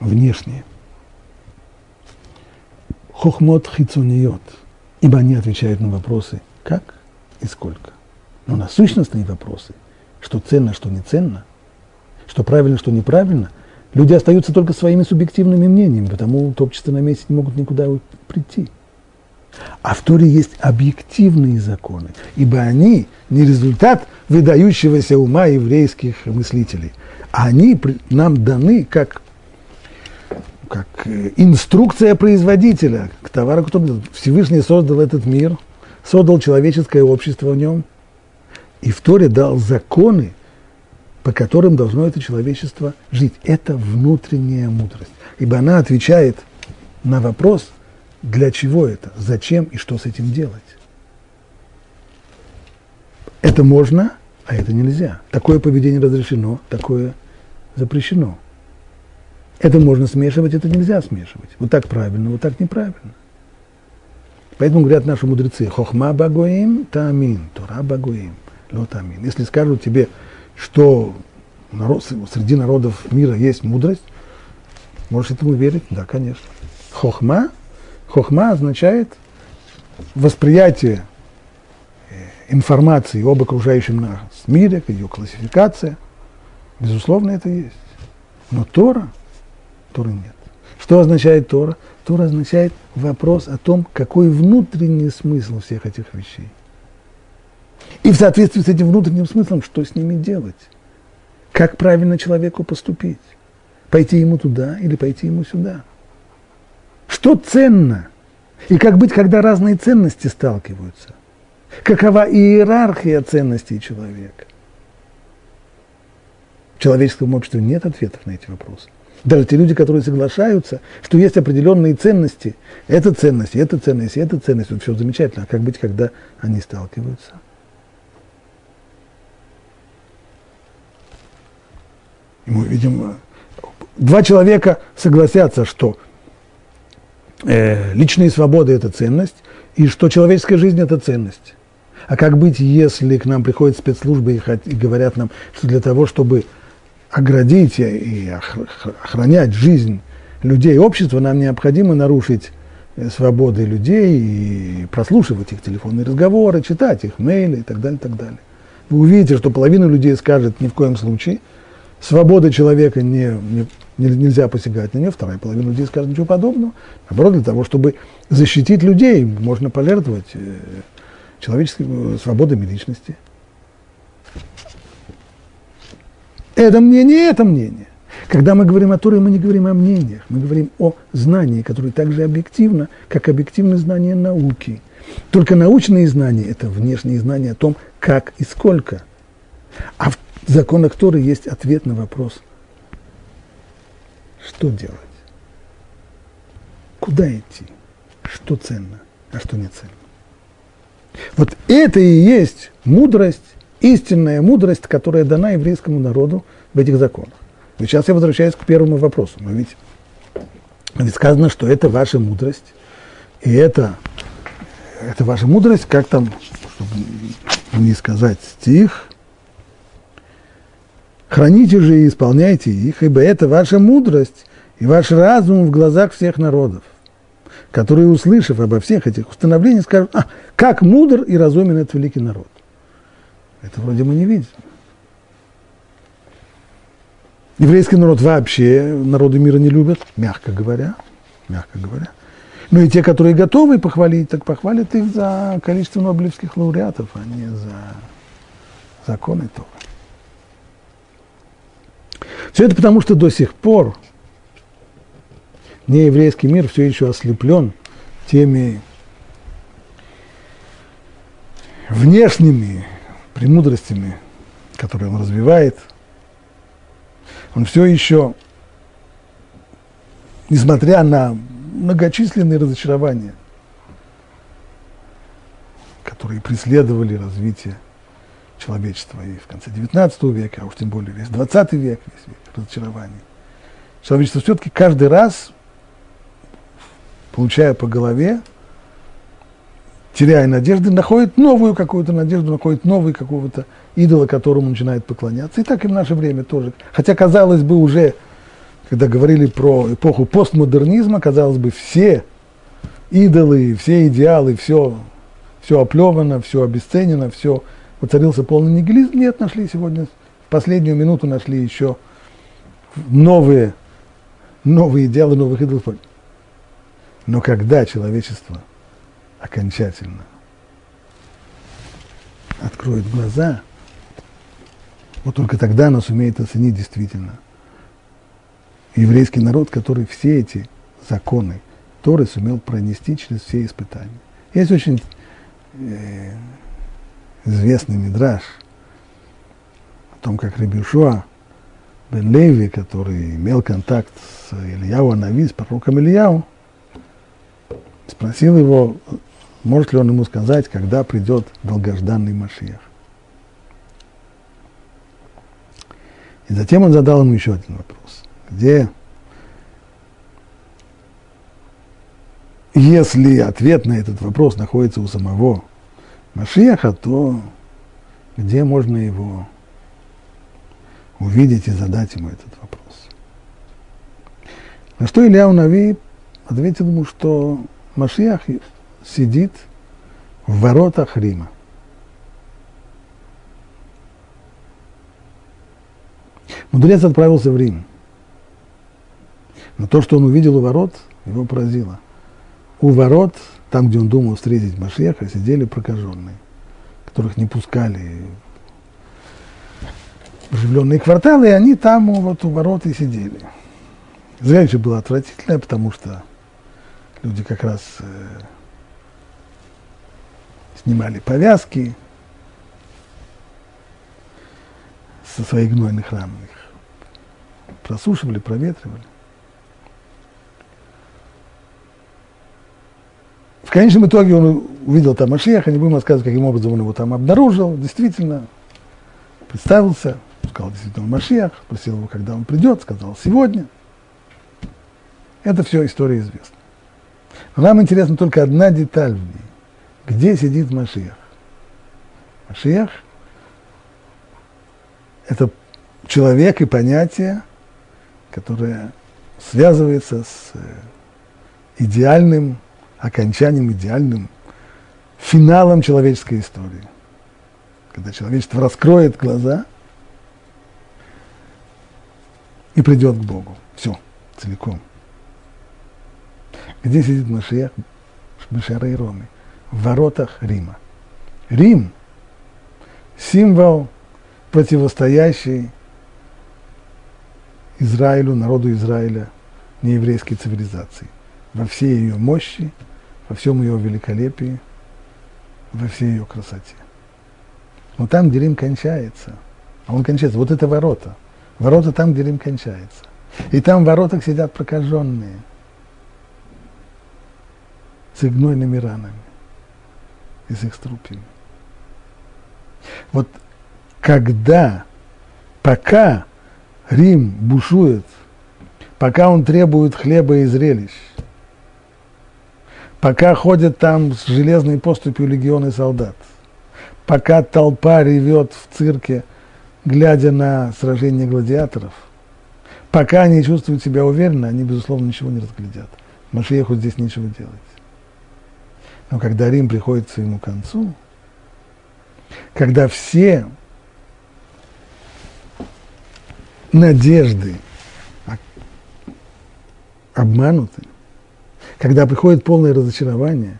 внешние. Хохмот хицуниот, ибо они отвечают на вопросы «как» и «сколько». Но насущностные вопросы, что ценно, что не ценно, что правильно, что неправильно, Люди остаются только своими субъективными мнениями, потому топчатся на месте не могут никуда прийти. А в Торе есть объективные законы, ибо они не результат выдающегося ума еврейских мыслителей, они нам даны как, как э, инструкция производителя к товару, который Всевышний создал этот мир, создал человеческое общество в нем, и в Торе дал законы, по которым должно это человечество жить. Это внутренняя мудрость, ибо она отвечает на вопрос – для чего это, зачем и что с этим делать. Это можно, а это нельзя. Такое поведение разрешено, такое запрещено. Это можно смешивать, это нельзя смешивать. Вот так правильно, вот так неправильно. Поэтому говорят наши мудрецы, хохма багоим тамин, тура багоим, ло тамин. Если скажут тебе, что народ, среди народов мира есть мудрость, можешь этому верить? Да, конечно. Хохма Хохма означает восприятие э, информации об окружающем нас мире, ее классификация. Безусловно, это есть. Но Тора, Торы нет. Что означает Тора? Тора означает вопрос о том, какой внутренний смысл всех этих вещей. И в соответствии с этим внутренним смыслом, что с ними делать? Как правильно человеку поступить? Пойти ему туда или пойти ему сюда? Что ценно? И как быть, когда разные ценности сталкиваются? Какова иерархия ценностей человека? В человеческом обществе нет ответов на эти вопросы. Даже те люди, которые соглашаются, что есть определенные ценности, это ценности, это ценности, это ценность, вот все замечательно. А как быть, когда они сталкиваются? Мы видим, два человека согласятся, что э, личные свободы – это ценность, и что человеческая жизнь – это ценность. А как быть, если к нам приходят спецслужбы и, и говорят нам, что для того, чтобы оградить и охранять жизнь людей общества, нам необходимо нарушить э, свободы людей и прослушивать их телефонные разговоры, читать их мейлы и так далее, и так далее. Вы увидите, что половина людей скажет ни в коем случае, свобода человека не, не, нельзя посягать на нее, вторая половина людей скажет ничего подобного. Наоборот, для того, чтобы защитить людей, можно пожертвовать э, человеческими э, свободами личности. Это мнение, это мнение. Когда мы говорим о Торе, мы не говорим о мнениях, мы говорим о знании, которое так же объективно, как объективное знание науки. Только научные знания – это внешние знания о том, как и сколько. А в законах Торы есть ответ на вопрос – что делать? Куда идти? Что ценно, а что не ценно? Вот это и есть мудрость, истинная мудрость, которая дана еврейскому народу в этих законах. Но сейчас я возвращаюсь к первому вопросу. Но ведь, ведь сказано, что это ваша мудрость, и это, это ваша мудрость, как там, чтобы не сказать стих, Храните же и исполняйте их, ибо это ваша мудрость и ваш разум в глазах всех народов, которые, услышав обо всех этих установлениях, скажут, а, как мудр и разумен этот великий народ. Это вроде мы не видим. Еврейский народ вообще народы мира не любят, мягко говоря, мягко говоря. Ну и те, которые готовы похвалить, так похвалят их за количество нобелевских лауреатов, а не за законы Торы. Все это потому, что до сих пор нееврейский мир все еще ослеплен теми внешними премудростями, которые он развивает. Он все еще, несмотря на многочисленные разочарования, которые преследовали развитие человечества и в конце XIX века, а уж тем более весь XX век, весь век разочарований. Человечество все-таки каждый раз, получая по голове, теряя надежды, находит новую какую-то надежду, находит новый какого-то идола, которому начинает поклоняться. И так и в наше время тоже. Хотя, казалось бы, уже, когда говорили про эпоху постмодернизма, казалось бы, все идолы, все идеалы, все, все оплевано, все обесценено, все воцарился полный нигилизм. Нет, нашли сегодня, в последнюю минуту нашли еще новые новые идеалы, новых идолов. Но когда человечество окончательно откроет глаза, вот только тогда оно сумеет оценить действительно еврейский народ, который все эти законы Торы сумел пронести через все испытания. Есть очень э, известный мидраж о том, как Рабишуа бен Леви, который имел контакт с Ильяу Анави, с пророком Ильяу, спросил его, может ли он ему сказать, когда придет долгожданный Машиях. И затем он задал ему еще один вопрос. Где, если ответ на этот вопрос находится у самого Машиаха, то где можно его увидеть и задать ему этот вопрос? На что Илья Нави ответил ему, что Машиах сидит в воротах Рима. Мудрец отправился в Рим. Но то, что он увидел у ворот, его поразило. У ворот, там, где он думал встретить Машеха, сидели прокаженные, которых не пускали в оживленные кварталы, и они там вот у ворот и сидели. Зрелище было отвратительное, потому что люди как раз э, снимали повязки со своих гнойных ран, их просушивали, проветривали. В конечном итоге он увидел там Машеха, не будем рассказывать, каким образом он его там обнаружил, действительно, представился, сказал, действительно, Машех, спросил его, когда он придет, сказал, сегодня. Это все история известна. Но нам интересна только одна деталь в ней. Где сидит Машиах? Машиах – это человек и понятие, которое связывается с э, идеальным окончанием, идеальным финалом человеческой истории. Когда человечество раскроет глаза и придет к Богу. Все, целиком. Где сидит Машиах? Машиара и Ромы. В воротах Рима. Рим – символ, противостоящий Израилю, народу Израиля, нееврейской цивилизации. Во всей ее мощи, во всем ее великолепии, во всей ее красоте. Но там, где Рим кончается, а он кончается, вот это ворота, ворота там, где Рим кончается. И там в воротах сидят прокаженные – с их гнойными ранами и с их струпьями. Вот когда, пока Рим бушует, пока он требует хлеба и зрелищ, пока ходят там с железной поступью легионы солдат, пока толпа ревет в цирке, глядя на сражение гладиаторов, пока они чувствуют себя уверенно, они, безусловно, ничего не разглядят. Машиеху здесь нечего делать. Но когда Рим приходит к своему концу, когда все надежды обмануты, когда приходит полное разочарование,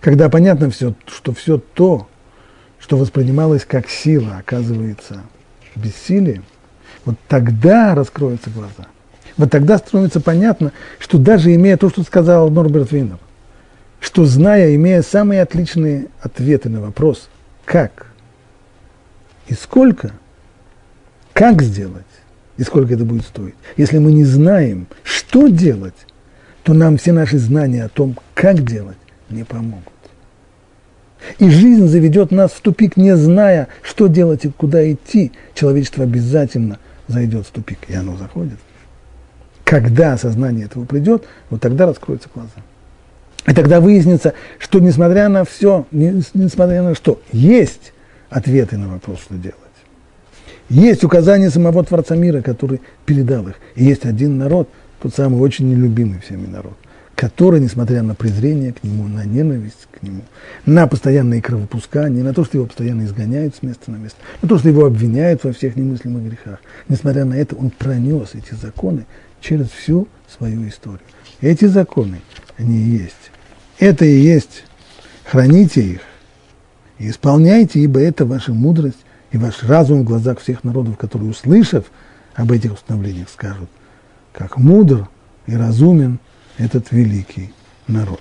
когда понятно все, что все то, что воспринималось как сила, оказывается бессилием, вот тогда раскроются глаза. Вот тогда становится понятно, что даже имея то, что сказал Норберт Виннер, что зная, имея самые отличные ответы на вопрос, как и сколько, как сделать и сколько это будет стоить. Если мы не знаем, что делать, то нам все наши знания о том, как делать, не помогут. И жизнь заведет нас в тупик, не зная, что делать и куда идти. Человечество обязательно зайдет в тупик, и оно заходит. Когда осознание этого придет, вот тогда раскроются глаза. И тогда выяснится, что несмотря на все, несмотря на что, есть ответы на вопрос, что делать. Есть указания самого Творца мира, который передал их. И есть один народ, тот самый очень нелюбимый всеми народ, который, несмотря на презрение к нему, на ненависть к нему, на постоянные кровопускания, на то, что его постоянно изгоняют с места на место, на то, что его обвиняют во всех немыслимых грехах, несмотря на это, он пронес эти законы через всю свою историю. Эти законы, они и есть. Это и есть. Храните их и исполняйте, ибо это ваша мудрость и ваш разум в глазах всех народов, которые, услышав об этих установлениях, скажут, как мудр и разумен этот великий народ.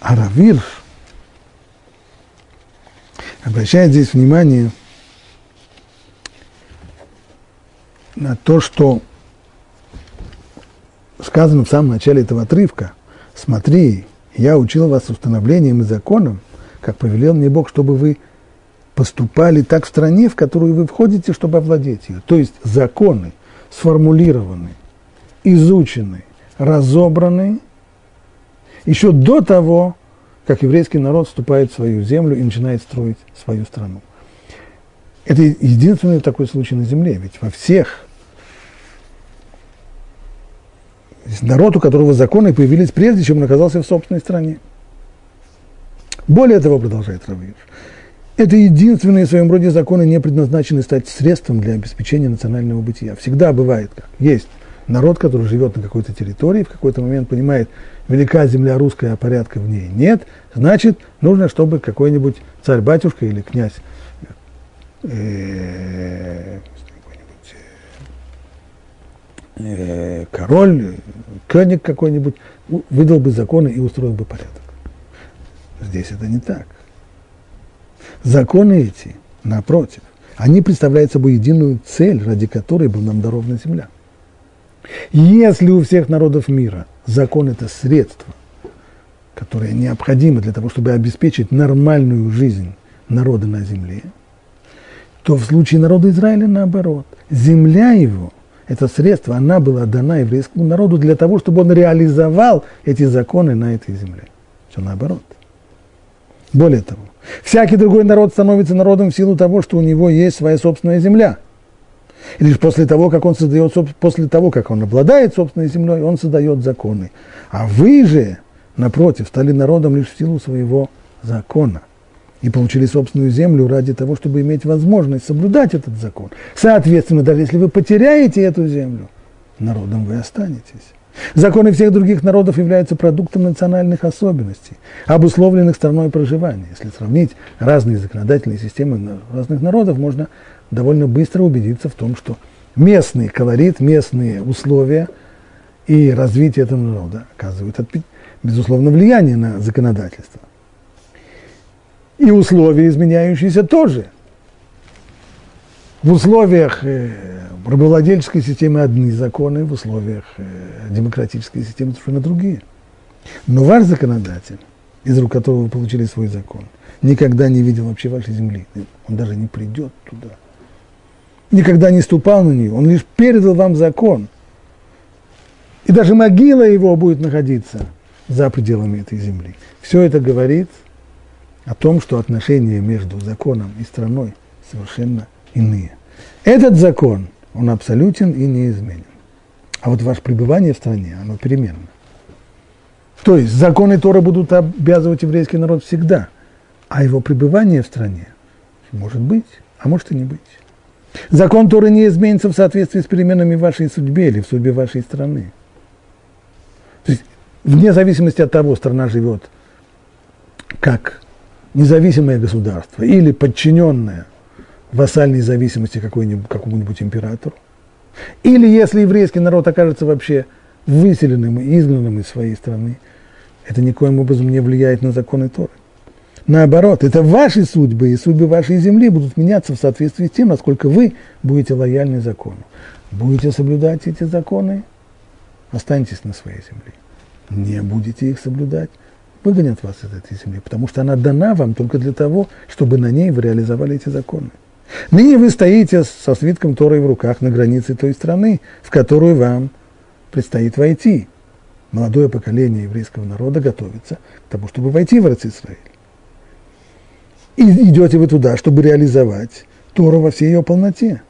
А Равир обращает здесь внимание на то, что сказано в самом начале этого отрывка. Смотри, я учил вас установлением и законом, как повелел мне Бог, чтобы вы поступали так в стране, в которую вы входите, чтобы овладеть ее. То есть законы сформулированы, изучены, разобраны еще до того, как еврейский народ вступает в свою землю и начинает строить свою страну. Это единственный такой случай на земле, ведь во всех народ, у которого законы появились прежде, чем он оказался в собственной стране. Более того, продолжает Равиев, это единственные в своем роде законы не предназначены стать средством для обеспечения национального бытия. Всегда бывает как. Есть народ, который живет на какой-то территории, в какой-то момент понимает, велика земля русская, а порядка в ней нет, значит, нужно, чтобы какой-нибудь царь-батюшка или князь, э, э, король, коник какой-нибудь, выдал бы законы и устроил бы порядок. Здесь это не так. Законы эти, напротив, они представляют собой единую цель, ради которой была нам дарована земля. Если у всех народов мира закон – это средство, которое необходимо для того, чтобы обеспечить нормальную жизнь народа на земле, то в случае народа Израиля наоборот. Земля его, это средство, она была дана еврейскому народу для того, чтобы он реализовал эти законы на этой земле. Все наоборот. Более того, всякий другой народ становится народом в силу того, что у него есть своя собственная земля. И лишь после того, как он создает, после того, как он обладает собственной землей, он создает законы. А вы же, напротив, стали народом лишь в силу своего закона и получили собственную землю ради того, чтобы иметь возможность соблюдать этот закон. Соответственно, даже если вы потеряете эту землю, народом вы останетесь. Законы всех других народов являются продуктом национальных особенностей, обусловленных страной проживания. Если сравнить разные законодательные системы разных народов, можно довольно быстро убедиться в том, что местный колорит, местные условия и развитие этого народа оказывают, безусловно, влияние на законодательство. И условия изменяющиеся тоже. В условиях э, рабовладельческой системы одни законы, в условиях э, демократической системы совершенно другие. Но ваш законодатель, из рук которого вы получили свой закон, никогда не видел вообще вашей земли. Он даже не придет туда. Никогда не ступал на нее. Он лишь передал вам закон. И даже могила его будет находиться за пределами этой земли. Все это говорит о том, что отношения между законом и страной совершенно иные. Этот закон – он абсолютен и неизменен. А вот ваше пребывание в стране, оно переменно. То есть законы Тора будут обязывать еврейский народ всегда, а его пребывание в стране может быть, а может и не быть. Закон Торы не изменится в соответствии с переменами в вашей судьбе или в судьбе вашей страны. То есть, вне зависимости от того, страна живет как независимое государство или подчиненное – вассальной зависимости какому-нибудь императору. Или если еврейский народ окажется вообще выселенным и изгнанным из своей страны, это никоим образом не влияет на законы Торы. Наоборот, это ваши судьбы и судьбы вашей земли будут меняться в соответствии с тем, насколько вы будете лояльны закону. Будете соблюдать эти законы, останетесь на своей земле. Не будете их соблюдать, выгонят вас из этой земли, потому что она дана вам только для того, чтобы на ней вы реализовали эти законы. Ныне вы стоите со свитком Торы в руках на границе той страны, в которую вам предстоит войти. Молодое поколение еврейского народа готовится к тому, чтобы войти в Израиль. И идете вы туда, чтобы реализовать Тору во всей ее полноте.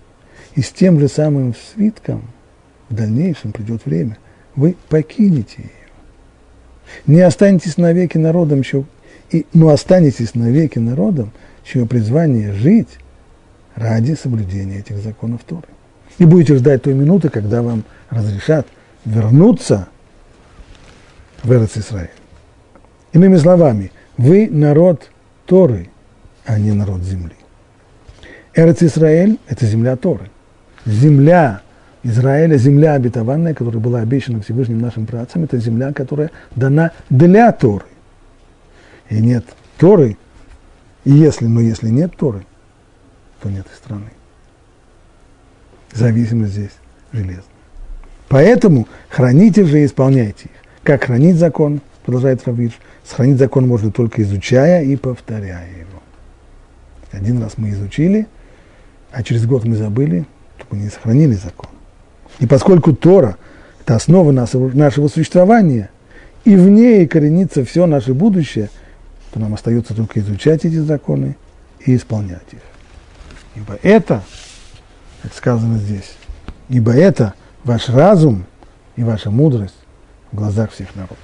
И с тем же самым свитком в дальнейшем придет время, вы покинете ее. Не останетесь навеки народом, чье, и, но останетесь навеки народом, чье призвание жить – ради соблюдения этих законов Торы. И будете ждать той минуты, когда вам разрешат вернуться в Эрец Исраиль. Иными словами, вы народ Торы, а не народ земли. Эрец Исраиль – это земля Торы. Земля Израиля, земля обетованная, которая была обещана Всевышним нашим працам, это земля, которая дана для Торы. И нет Торы, и если, но если нет Торы, и страны. Зависимость здесь железная. Поэтому храните же и исполняйте их. Как хранить закон, продолжает Равиш, сохранить закон можно только изучая и повторяя его. Один раз мы изучили, а через год мы забыли, то мы не сохранили закон. И поскольку Тора – это основа нашего существования, и в ней коренится все наше будущее, то нам остается только изучать эти законы и исполнять их. Ибо это, как сказано здесь, ибо это ваш разум и ваша мудрость в глазах всех народов.